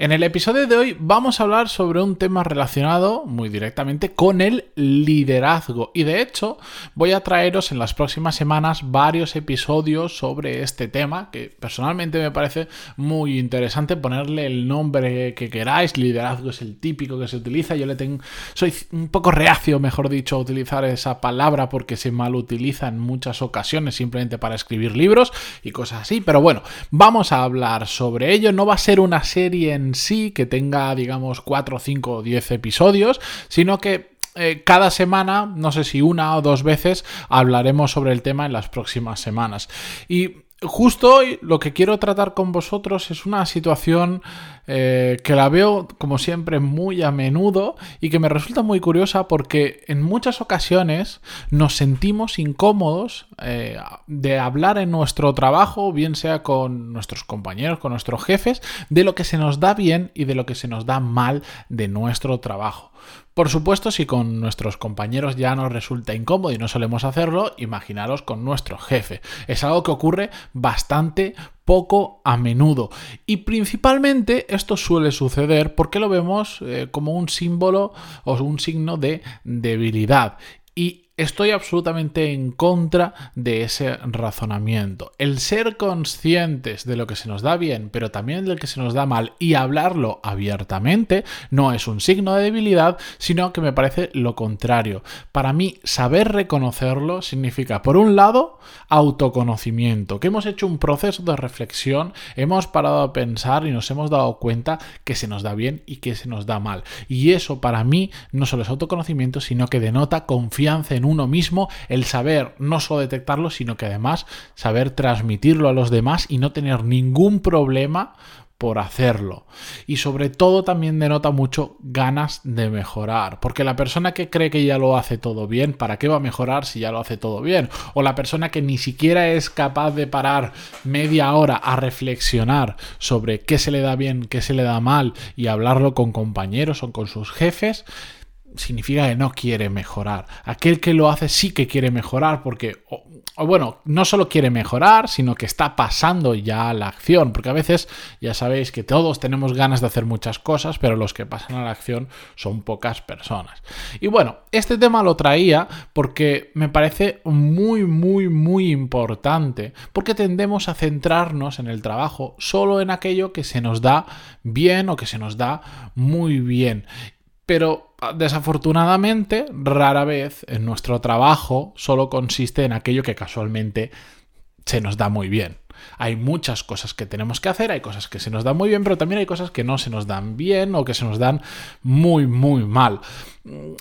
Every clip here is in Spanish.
En el episodio de hoy vamos a hablar sobre un tema relacionado muy directamente con el liderazgo. Y de hecho voy a traeros en las próximas semanas varios episodios sobre este tema que personalmente me parece muy interesante ponerle el nombre que queráis, liderazgo es el típico que se utiliza, yo le tengo soy un poco reacio, mejor dicho, a utilizar esa palabra porque se mal utiliza en muchas ocasiones simplemente para escribir libros y cosas así, pero bueno, vamos a hablar sobre ello, no va a ser una serie en sí que tenga, digamos, 4, 5 o 10 episodios, sino que eh, cada semana, no sé si una o dos veces, hablaremos sobre el tema en las próximas semanas. Y justo hoy lo que quiero tratar con vosotros es una situación eh, que la veo como siempre muy a menudo y que me resulta muy curiosa porque en muchas ocasiones nos sentimos incómodos eh, de hablar en nuestro trabajo, bien sea con nuestros compañeros, con nuestros jefes, de lo que se nos da bien y de lo que se nos da mal de nuestro trabajo. Por supuesto, si con nuestros compañeros ya nos resulta incómodo y no solemos hacerlo, imaginaros con nuestro jefe. Es algo que ocurre bastante poco a menudo. Y principalmente esto suele suceder porque lo vemos eh, como un símbolo o un signo de debilidad. Y Estoy absolutamente en contra de ese razonamiento. El ser conscientes de lo que se nos da bien, pero también de lo que se nos da mal y hablarlo abiertamente no es un signo de debilidad, sino que me parece lo contrario. Para mí, saber reconocerlo significa, por un lado, autoconocimiento, que hemos hecho un proceso de reflexión, hemos parado a pensar y nos hemos dado cuenta que se nos da bien y que se nos da mal. Y eso para mí no solo es autoconocimiento, sino que denota confianza en uno mismo, el saber no solo detectarlo, sino que además saber transmitirlo a los demás y no tener ningún problema por hacerlo. Y sobre todo también denota mucho ganas de mejorar, porque la persona que cree que ya lo hace todo bien, ¿para qué va a mejorar si ya lo hace todo bien? O la persona que ni siquiera es capaz de parar media hora a reflexionar sobre qué se le da bien, qué se le da mal y hablarlo con compañeros o con sus jefes, significa que no quiere mejorar. Aquel que lo hace sí que quiere mejorar porque, bueno, no solo quiere mejorar, sino que está pasando ya a la acción, porque a veces ya sabéis que todos tenemos ganas de hacer muchas cosas, pero los que pasan a la acción son pocas personas. Y bueno, este tema lo traía porque me parece muy, muy, muy importante, porque tendemos a centrarnos en el trabajo solo en aquello que se nos da bien o que se nos da muy bien. Pero ah, desafortunadamente, rara vez en nuestro trabajo solo consiste en aquello que casualmente se nos da muy bien. Hay muchas cosas que tenemos que hacer, hay cosas que se nos dan muy bien, pero también hay cosas que no se nos dan bien o que se nos dan muy, muy mal.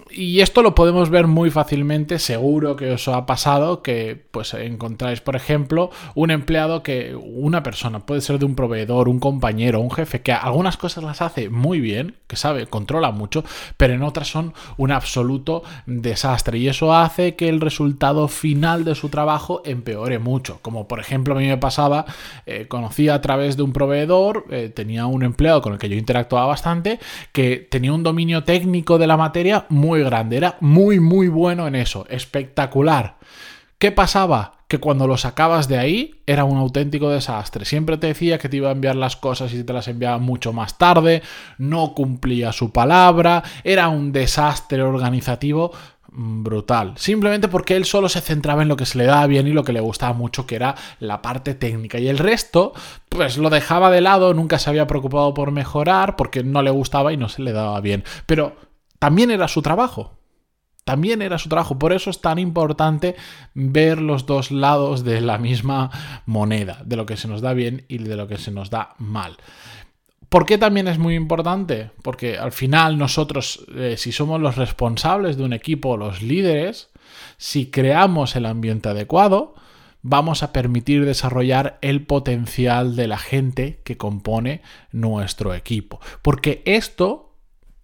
Y esto lo podemos ver muy fácilmente, seguro que os ha pasado, que pues encontráis, por ejemplo, un empleado que una persona, puede ser de un proveedor, un compañero, un jefe, que algunas cosas las hace muy bien, que sabe, controla mucho, pero en otras son un absoluto desastre. Y eso hace que el resultado final de su trabajo empeore mucho. Como por ejemplo a mí me pasaba, eh, conocía a través de un proveedor, eh, tenía un empleado con el que yo interactuaba bastante, que tenía un dominio técnico de la materia, muy grande, era muy, muy bueno en eso, espectacular. ¿Qué pasaba? Que cuando lo sacabas de ahí era un auténtico desastre. Siempre te decía que te iba a enviar las cosas y te las enviaba mucho más tarde, no cumplía su palabra, era un desastre organizativo brutal. Simplemente porque él solo se centraba en lo que se le daba bien y lo que le gustaba mucho, que era la parte técnica. Y el resto, pues lo dejaba de lado, nunca se había preocupado por mejorar, porque no le gustaba y no se le daba bien. Pero también era su trabajo. También era su trabajo. Por eso es tan importante ver los dos lados de la misma moneda, de lo que se nos da bien y de lo que se nos da mal. ¿Por qué también es muy importante? Porque al final nosotros, eh, si somos los responsables de un equipo, los líderes, si creamos el ambiente adecuado, vamos a permitir desarrollar el potencial de la gente que compone nuestro equipo. Porque esto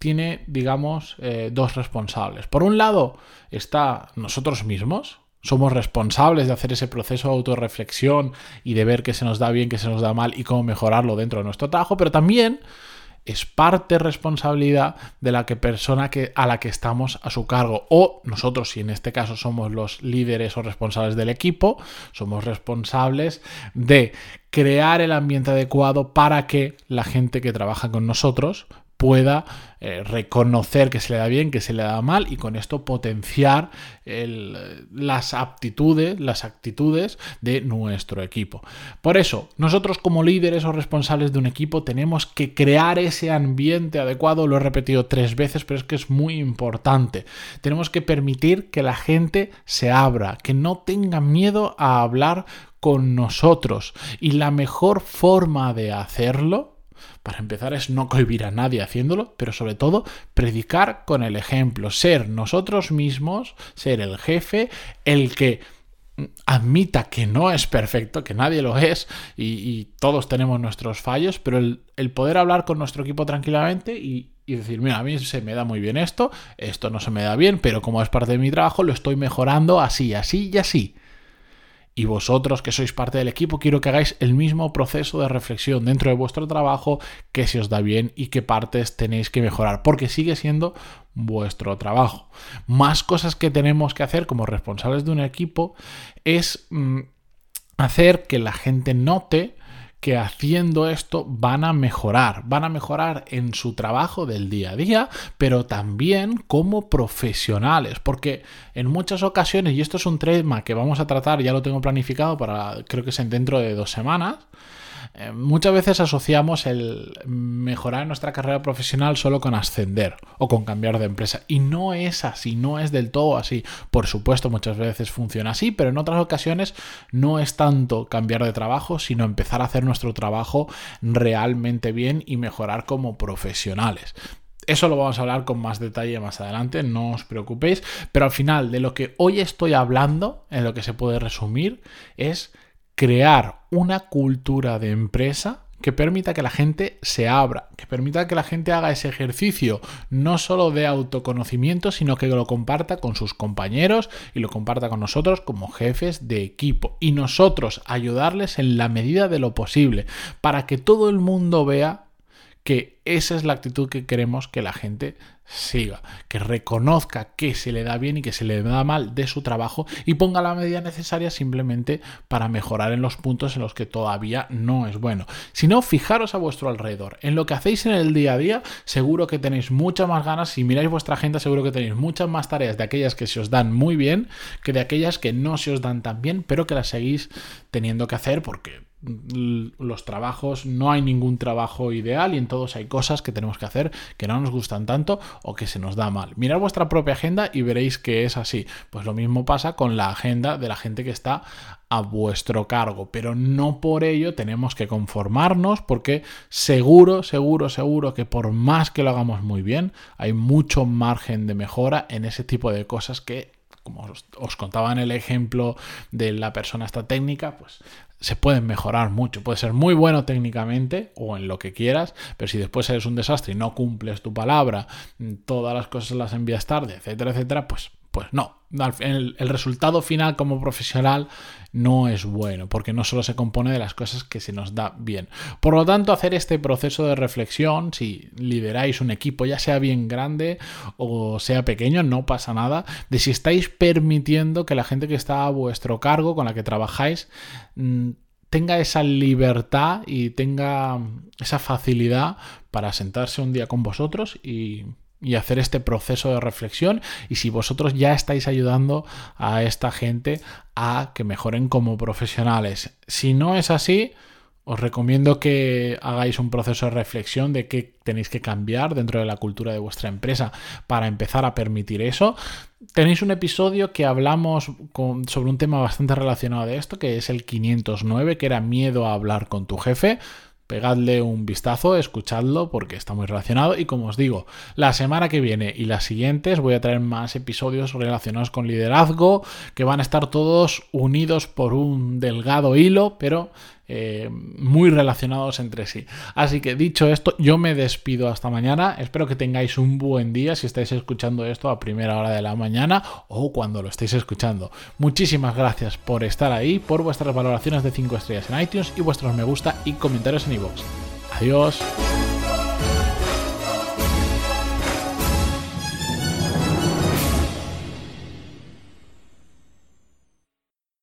tiene, digamos, eh, dos responsables. Por un lado está nosotros mismos, somos responsables de hacer ese proceso de autorreflexión y de ver qué se nos da bien, qué se nos da mal y cómo mejorarlo dentro de nuestro trabajo, pero también es parte responsabilidad de la que persona que, a la que estamos a su cargo. O nosotros, si en este caso somos los líderes o responsables del equipo, somos responsables de crear el ambiente adecuado para que la gente que trabaja con nosotros pueda eh, reconocer que se le da bien, que se le da mal y con esto potenciar las aptitudes, las actitudes de nuestro equipo. Por eso, nosotros como líderes o responsables de un equipo tenemos que crear ese ambiente adecuado, lo he repetido tres veces, pero es que es muy importante. Tenemos que permitir que la gente se abra, que no tenga miedo a hablar con nosotros y la mejor forma de hacerlo para empezar es no cohibir a nadie haciéndolo, pero sobre todo predicar con el ejemplo, ser nosotros mismos, ser el jefe, el que admita que no es perfecto, que nadie lo es y, todos tenemos nuestros fallos, pero el, poder hablar con nuestro equipo tranquilamente y, y decir, mira, a mí se me da muy bien esto, esto no se me da bien, pero como es parte de mi trabajo, lo estoy mejorando así, así y así. Y vosotros que sois parte del equipo, quiero que hagáis el mismo proceso de reflexión dentro de vuestro trabajo, qué se os da bien y qué partes tenéis que mejorar, porque sigue siendo vuestro trabajo. Más cosas que tenemos que hacer como responsables de un equipo es mm, hacer que la gente note que haciendo esto van a mejorar, van a mejorar en su trabajo del día a día, pero también como profesionales, porque en muchas ocasiones, y esto es un tema que vamos a tratar, ya lo tengo planificado para, creo que es dentro de dos semanas, eh, muchas veces asociamos el mejorar nuestra carrera profesional solo con ascender o con cambiar de empresa. Y no es así, no es del todo así. Por supuesto, muchas veces funciona así, pero en otras ocasiones no es tanto cambiar de trabajo, sino empezar a hacer nuestro trabajo realmente bien y mejorar como profesionales. Eso lo vamos a hablar con más detalle más adelante, no os preocupéis, pero al final de lo que hoy estoy hablando, en lo que se puede resumir, es crear una cultura de empresa que permita que la gente se abra, que permita que la gente haga ese ejercicio no solo de autoconocimiento, sino que lo comparta con sus compañeros y lo comparta con nosotros como jefes de equipo. Y nosotros ayudarles en la medida de lo posible para que todo el mundo vea que esa es la actitud que queremos que la gente siga, que reconozca que se le da bien y que se le da mal de su trabajo y ponga la medida necesaria simplemente para mejorar en los puntos en los que todavía no es bueno. Si no, fijaros a vuestro alrededor. En lo que hacéis en el día a día, seguro que tenéis muchas más ganas. Si miráis vuestra agenda, seguro que tenéis muchas más tareas de aquellas que se os dan muy bien que de aquellas que no se os dan tan bien, pero que las seguís teniendo que hacer porque los trabajos, no hay ningún trabajo ideal y en todos hay cosas que tenemos que hacer que no nos gustan tanto o que se nos da mal. Mirad vuestra propia agenda y veréis que es así. Pues lo mismo pasa con la agenda de la gente que está a vuestro cargo, pero no por ello tenemos que conformarnos porque seguro, seguro, seguro que por más que lo hagamos muy bien, hay mucho margen de mejora en ese tipo de cosas que como os, contaba en el ejemplo de la persona esta técnica, pues se pueden mejorar mucho. Puede ser muy bueno técnicamente o en lo que quieras, pero si después eres un desastre y no cumples tu palabra, todas las cosas las envías tarde, etcétera, etcétera, pues, pues no. El, resultado final como profesional no es bueno, porque no solo se compone de las cosas que se nos da bien. Por lo tanto, hacer este proceso de reflexión, si lideráis un equipo, ya sea bien grande o sea pequeño, no pasa nada, de si estáis permitiendo que la gente que está a vuestro cargo, con la que trabajáis, mm, tenga esa libertad y tenga esa facilidad para sentarse un día con vosotros y, hacer este proceso de reflexión y si vosotros ya estáis ayudando a esta gente a que mejoren como profesionales. Si no es así, os recomiendo que hagáis un proceso de reflexión de qué tenéis que cambiar dentro de la cultura de vuestra empresa para empezar a permitir eso. Tenéis un episodio que hablamos sobre un tema bastante relacionado de esto, que es el 509, que era miedo a hablar con tu jefe. Pegadle un vistazo, escuchadlo porque está muy relacionado. Y como os digo, la semana que viene y las siguientes voy a traer más episodios relacionados con liderazgo que van a estar todos unidos por un delgado hilo, pero eh, muy relacionados entre sí. Así que dicho esto, yo me despido hasta mañana. Espero que tengáis un buen día si estáis escuchando esto a primera hora de la mañana o cuando lo estéis escuchando. Muchísimas gracias por estar ahí, por vuestras valoraciones de 5 estrellas en iTunes y vuestros me gusta y comentarios en iVoox. Adiós.